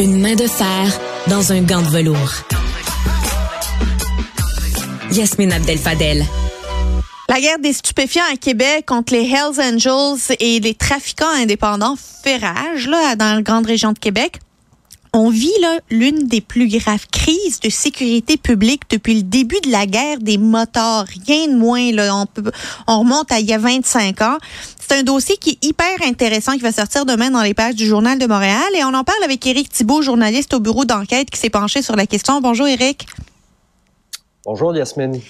Une main de fer dans un gant de velours. Yasmine Abdel-Fadel. La guerre des stupéfiants à Québec contre les Hells Angels et les trafiquants indépendants fait rage là, dans la grande région de Québec. On vit là l'une des plus graves crises de sécurité publique depuis le début de la guerre des motards. Rien de moins là, on, peut, on remonte à il y a 25 ans. C'est un dossier qui est hyper intéressant qui va sortir demain dans les pages du Journal de Montréal et on en parle avec Éric Thibault, journaliste au bureau d'enquête qui s'est penché sur la question. Bonjour Éric. Bonjour Yasmine.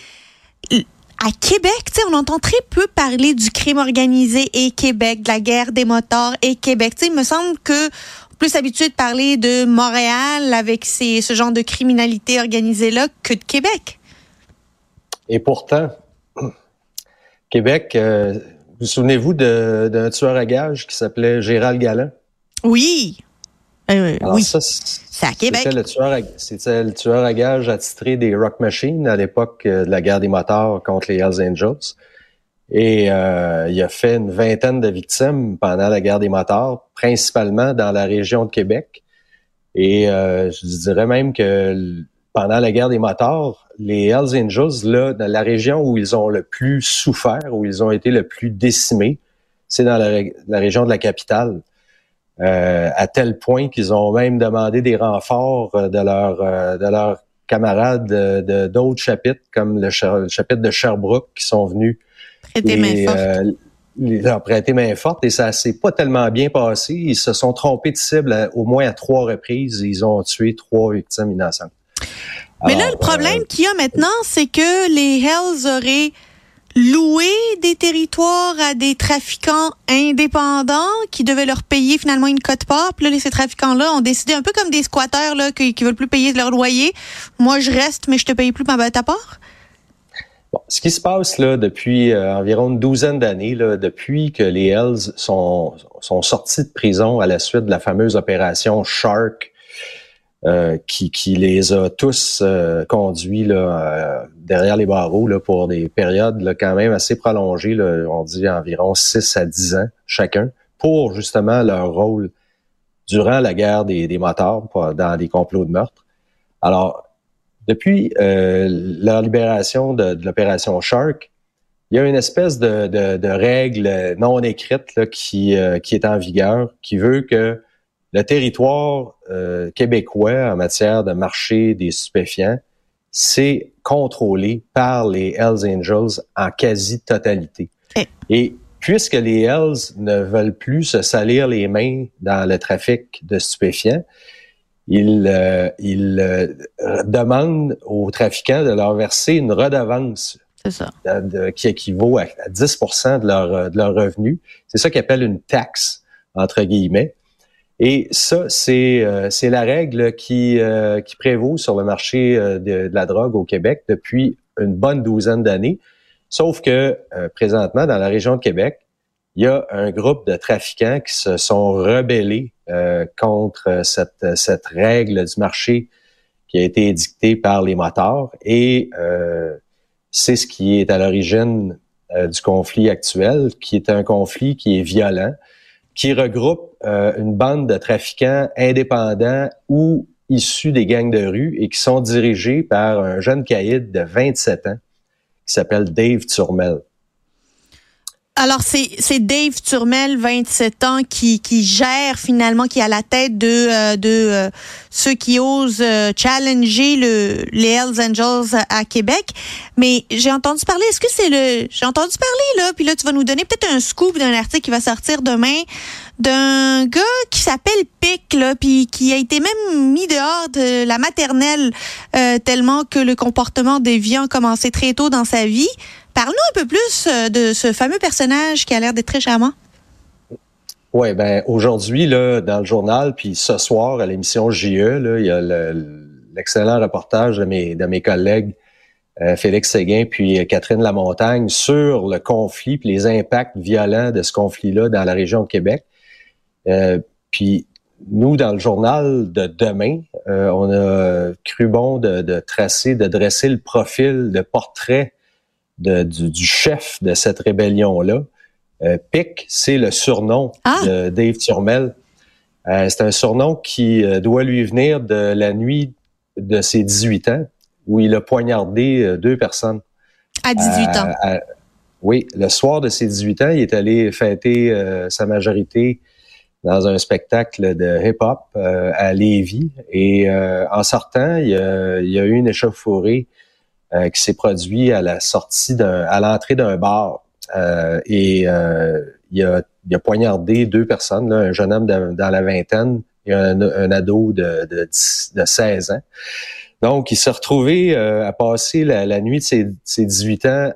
À Québec, on entend très peu parler du crime organisé et Québec, de la guerre des motards et Québec. sais, il me semble que plus habitué de parler de Montréal avec ces, ce genre de criminalité organisée-là que de Québec. Et pourtant, Québec, euh, vous souvenez-vous d'un tueur à gages qui s'appelait Gérald Galland? Oui. Euh, oui. c'est à Québec. C'était le, tueur à gages attitré des Rock Machines à l'époque euh, de la guerre des motards contre les Hells Angels. Et euh, il a fait une vingtaine de victimes pendant la guerre des motards, principalement dans la région de Québec. Et euh, je dirais même que pendant la guerre des motards, les Hells Angels, là, dans la région où ils ont le plus souffert, où ils ont été le plus décimés, c'est dans la, région de la capitale. Euh, à tel point qu'ils ont même demandé des renforts de leurs de leurs camarades de d'autres chapitres, comme le, chapitre de Sherbrooke, qui sont venus Prêter main forte. Euh, leur prêté main forte et ça s'est pas tellement bien passé. Ils se sont trompés de cible au moins à trois reprises. Ils ont tué trois victimes innocentes. Mais là, le problème euh, qu'il y a maintenant, c'est que les Hells auraient loué des territoires à des trafiquants indépendants qui devaient leur payer finalement une cote-part. Puis là, ces trafiquants-là ont décidé, un peu comme des squatteurs là, qui, qui veulent plus payer leur loyer. Moi, je reste, mais je te paye plus ma ta part ce qui se passe là depuis euh, environ une douzaine d'années, depuis que les Hells sont, sortis de prison à la suite de la fameuse opération Shark, euh, qui, qui, les a tous euh, conduits là, derrière les barreaux là, pour des périodes là, quand même assez prolongées, on dit environ 6 à 10 ans chacun, pour justement leur rôle durant la guerre des, des motards dans des complots de meurtre. Alors, depuis euh, la libération de, l'opération Shark, il y a une espèce de, de, règle non écrite là, qui, euh, qui est en vigueur, qui veut que le territoire euh, québécois en matière de marché des stupéfiants, c'est contrôlé par les Hells Angels en quasi-totalité. Et puisque les Hells ne veulent plus se salir les mains dans le trafic de stupéfiants, il, euh, il euh, demande aux trafiquants de leur verser une redevance qui équivaut à, 10% de leur, de leur revenu. C'est ça qu'ils appellent une taxe, entre guillemets. Et ça, c'est euh, c'est la règle qui, qui prévaut sur le marché de, de, la drogue au Québec depuis une bonne douzaine d'années. Sauf que présentement, dans la région de Québec, il y a un groupe de trafiquants qui se sont rebellés euh, contre cette, cette règle du marché qui a été édictée par les motards et euh, c'est ce qui est à l'origine euh, du conflit actuel, qui est un conflit qui est violent, qui regroupe une bande de trafiquants indépendants ou issus des gangs de rue et qui sont dirigés par un jeune caïd de 27 ans qui s'appelle Dave Turmel. Alors, c'est Dave Turmel, 27 ans, qui, qui gère finalement, qui est à la tête de, euh, de euh, ceux qui osent euh, challenger le, les Hells Angels à, Québec. Mais j'ai entendu parler, est-ce que c'est le... J'ai entendu parler, là, puis là, tu vas nous donner peut-être un scoop d'un article qui va sortir demain d'un gars qui s'appelle Pic, là, puis qui a été même mis dehors de la maternelle tellement que le comportement déviant a commencé très tôt dans sa vie. Parle-nous un peu plus euh, de ce fameux personnage qui a l'air d'être très charmant. Oui, ben aujourd'hui, là, dans le journal, puis ce soir à l'émission JE, là, il y a l'excellent reportage de mes, collègues euh, Félix Séguin puis Catherine Lamontagne sur le conflit puis les impacts violents de ce conflit-là dans la région de Québec. Euh, puis nous, dans le journal de demain, on a cru bon de, de, tracer, de dresser le profil, le portrait du, chef de cette rébellion-là. Euh, Pic, c'est le surnom ah! de Dave Turmel. c'est un surnom qui doit lui venir de la nuit de ses 18 ans, où il a poignardé deux personnes. À 18 ans. oui, le soir de ses 18 ans, il est allé fêter sa majorité dans un spectacle de hip-hop euh, à Lévis. Et euh, en sortant, il y, a, il y, a, eu une échauffourée euh, qui s'est produite à la sortie d'un, à l'entrée d'un bar. et il a, il, a, poignardé deux personnes, là, un jeune homme dans la vingtaine et un, un ado de, de, de, 16 ans. Donc, il s'est retrouvé à passer la, la, nuit de ses, ses 18 ans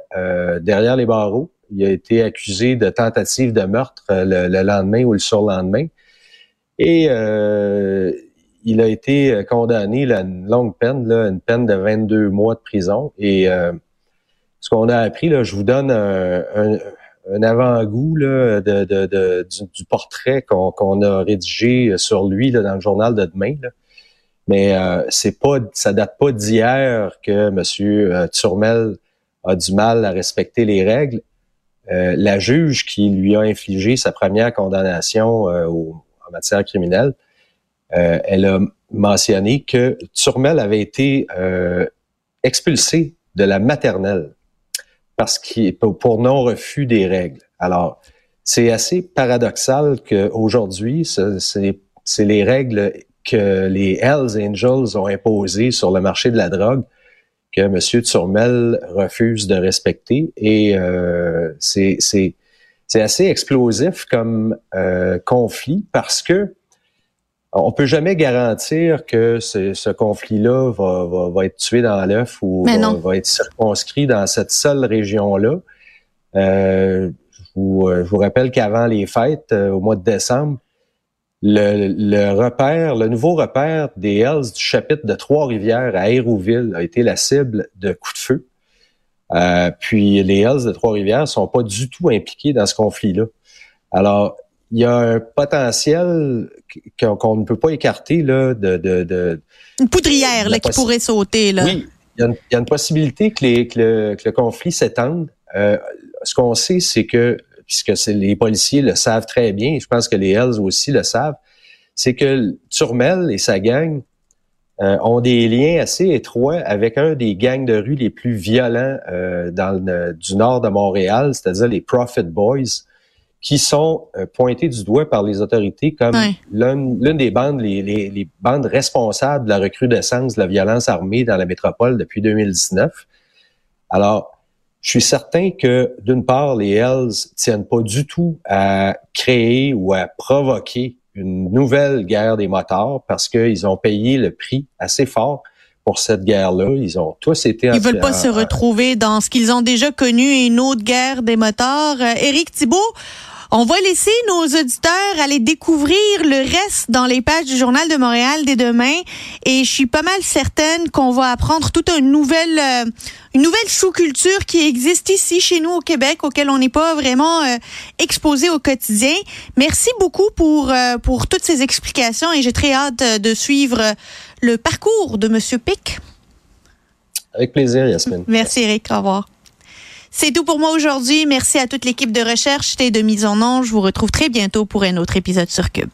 derrière les barreaux. Il a été accusé de tentative de meurtre euh, le, lendemain ou le surlendemain. Et euh, il a été condamné à une longue peine, une peine de 22 mois de prison. Et euh, ce qu'on a appris, je vous donne un, avant-goût du, portrait qu'on a rédigé sur lui dans le journal de demain. Mais euh, c'est pas, ça date pas d'hier que M. Turmel a du mal à respecter les règles. Euh, la juge qui lui a infligé sa première condamnation euh, en matière criminelle, euh, elle a mentionné que Turmel avait été expulsé de la maternelle parce qu'il pour non refus des règles. Alors, c'est assez paradoxal qu'aujourd'hui, c'est les règles que les Hells Angels ont imposées sur le marché de la drogue que M. Turmel refuse de respecter. Et euh, c'est assez explosif comme euh, conflit parce que on peut jamais garantir que ce, ce conflit-là va, va, va, être tué dans l'œuf ou va, va, être circonscrit dans cette seule région-là. Euh, je, vous, je, vous, rappelle qu'avant les fêtes, euh, au mois de décembre, le, le, repère, le nouveau repère des Hells du chapitre de Trois-Rivières à Hérouville a été la cible de coups de feu. Euh, puis les Hells de Trois-Rivières sont pas du tout impliqués dans ce conflit-là. Alors, il y a un potentiel qu'on ne peut pas écarter là, de, de, de une poudrière là, qui pourrait sauter. Là. Oui, il y, a une, il y a une possibilité que, les, que, le, que le conflit s'étende. Euh, ce qu'on sait, c'est que puisque les policiers le savent très bien, je pense que les Hells aussi le savent, c'est que Turmel et sa gang euh, ont des liens assez étroits avec un des gangs de rue les plus violents euh, dans le, du nord de Montréal, c'est-à-dire les Profit Boys, qui sont euh, pointés du doigt par les autorités comme l'une des bandes, les, les, les, bandes responsables de la recrudescence de la violence armée dans la métropole depuis 2019. Alors, je suis certain que, d'une part, les Hells tiennent pas du tout à créer ou à provoquer une nouvelle guerre des motards parce qu'ils ont payé le prix assez fort pour cette guerre-là. Ils ont tous été... Ils veulent pas se retrouver dans ce qu'ils ont déjà connu, une autre guerre des motards. Euh, Éric Thibault, on va laisser nos auditeurs aller découvrir le reste dans les pages du Journal de Montréal dès demain. Et je suis pas mal certaine qu'on va apprendre toute une nouvelle, euh, une nouvelle sous-culture qui existe ici chez nous au Québec, auquel on n'est pas vraiment euh, exposé au quotidien. Merci beaucoup pour, euh, pour toutes ces explications et j'ai très hâte de suivre le parcours de Monsieur Pic. Avec plaisir, Yasmine. Merci, Eric. Au revoir. C'est tout pour moi aujourd'hui. Merci à toute l'équipe de recherche et de mise en onde. Je vous retrouve très bientôt pour un autre épisode sur Cube.